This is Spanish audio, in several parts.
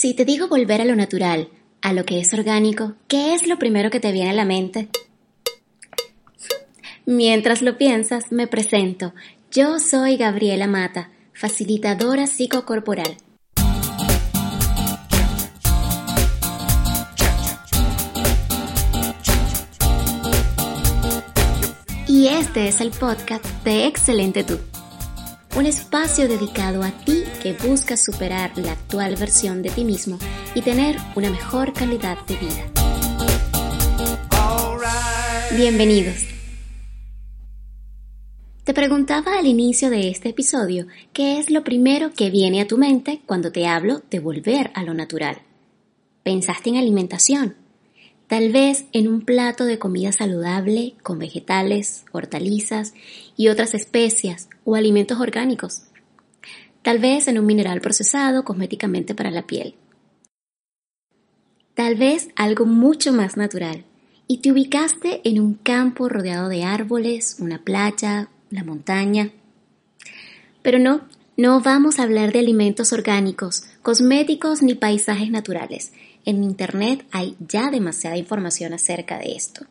Si te digo volver a lo natural, a lo que es orgánico, ¿qué es lo primero que te viene a la mente? Mientras lo piensas, me presento. Yo soy Gabriela Mata, facilitadora psicocorporal. Y este es el podcast de Excelente Tú un espacio dedicado a ti que buscas superar la actual versión de ti mismo y tener una mejor calidad de vida. Bienvenidos. Te preguntaba al inicio de este episodio qué es lo primero que viene a tu mente cuando te hablo de volver a lo natural. ¿Pensaste en alimentación? Tal vez en un plato de comida saludable con vegetales, hortalizas y otras especias o alimentos orgánicos, tal vez en un mineral procesado cosméticamente para la piel. Tal vez algo mucho más natural y te ubicaste en un campo rodeado de árboles, una playa, la montaña. Pero no, no vamos a hablar de alimentos orgánicos, cosméticos ni paisajes naturales, en Internet hay ya demasiada información acerca de esto.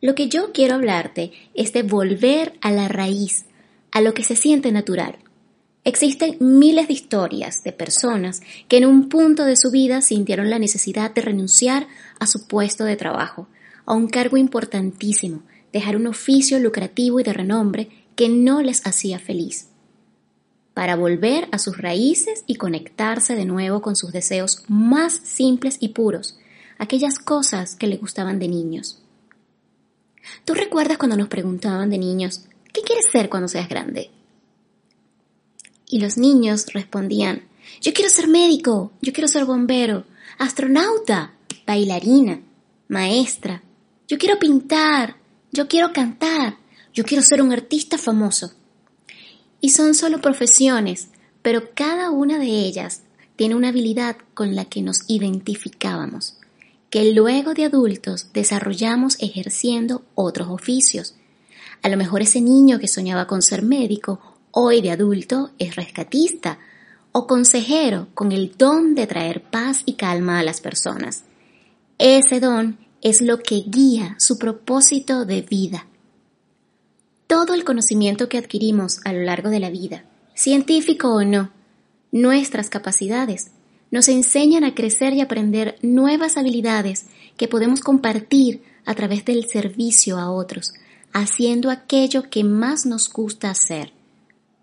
Lo que yo quiero hablarte es de volver a la raíz, a lo que se siente natural. Existen miles de historias de personas que en un punto de su vida sintieron la necesidad de renunciar a su puesto de trabajo, a un cargo importantísimo, dejar un oficio lucrativo y de renombre que no les hacía feliz para volver a sus raíces y conectarse de nuevo con sus deseos más simples y puros, aquellas cosas que le gustaban de niños. ¿Tú recuerdas cuando nos preguntaban de niños, ¿qué quieres ser cuando seas grande? Y los niños respondían, yo quiero ser médico, yo quiero ser bombero, astronauta, bailarina, maestra, yo quiero pintar, yo quiero cantar, yo quiero ser un artista famoso. Y son solo profesiones, pero cada una de ellas tiene una habilidad con la que nos identificábamos, que luego de adultos desarrollamos ejerciendo otros oficios. A lo mejor ese niño que soñaba con ser médico, hoy de adulto es rescatista o consejero con el don de traer paz y calma a las personas. Ese don es lo que guía su propósito de vida todo el conocimiento que adquirimos a lo largo de la vida, científico o no, nuestras capacidades, nos enseñan a crecer y aprender nuevas habilidades que podemos compartir a través del servicio a otros, haciendo aquello que más nos gusta hacer,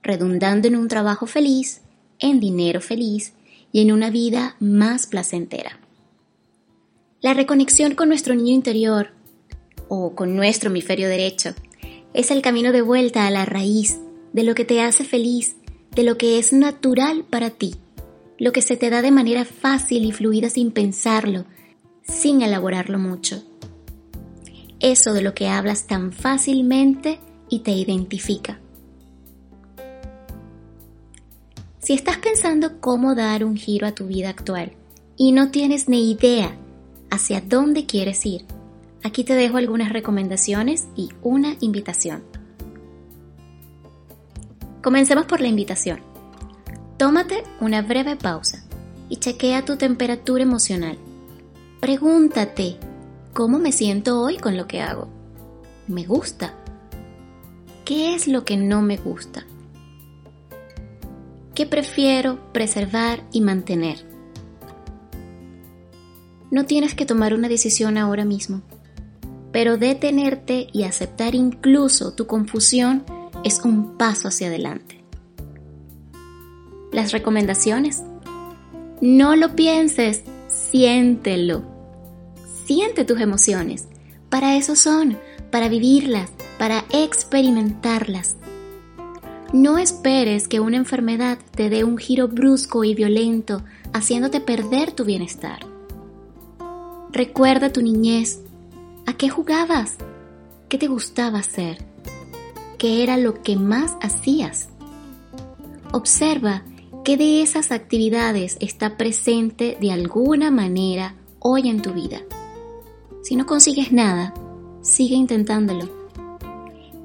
redundando en un trabajo feliz, en dinero feliz y en una vida más placentera. La reconexión con nuestro niño interior o con nuestro hemisferio derecho es el camino de vuelta a la raíz de lo que te hace feliz, de lo que es natural para ti, lo que se te da de manera fácil y fluida sin pensarlo, sin elaborarlo mucho. Eso de lo que hablas tan fácilmente y te identifica. Si estás pensando cómo dar un giro a tu vida actual y no tienes ni idea hacia dónde quieres ir, Aquí te dejo algunas recomendaciones y una invitación. Comencemos por la invitación. Tómate una breve pausa y chequea tu temperatura emocional. Pregúntate, ¿cómo me siento hoy con lo que hago? ¿Me gusta? ¿Qué es lo que no me gusta? ¿Qué prefiero preservar y mantener? No tienes que tomar una decisión ahora mismo pero detenerte y aceptar incluso tu confusión es un paso hacia adelante. Las recomendaciones. No lo pienses, siéntelo. Siente tus emociones. Para eso son, para vivirlas, para experimentarlas. No esperes que una enfermedad te dé un giro brusco y violento, haciéndote perder tu bienestar. Recuerda tu niñez, ¿A qué jugabas? ¿Qué te gustaba hacer? ¿Qué era lo que más hacías? Observa qué de esas actividades está presente de alguna manera hoy en tu vida. Si no consigues nada, sigue intentándolo.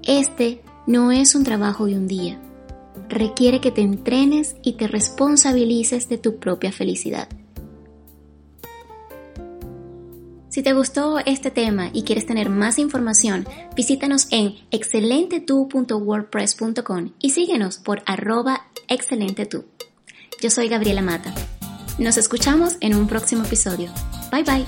Este no es un trabajo de un día. Requiere que te entrenes y te responsabilices de tu propia felicidad. Si te gustó este tema y quieres tener más información, visítanos en excelentetu.wordpress.com y síguenos por arroba. Yo soy Gabriela Mata. Nos escuchamos en un próximo episodio. Bye bye.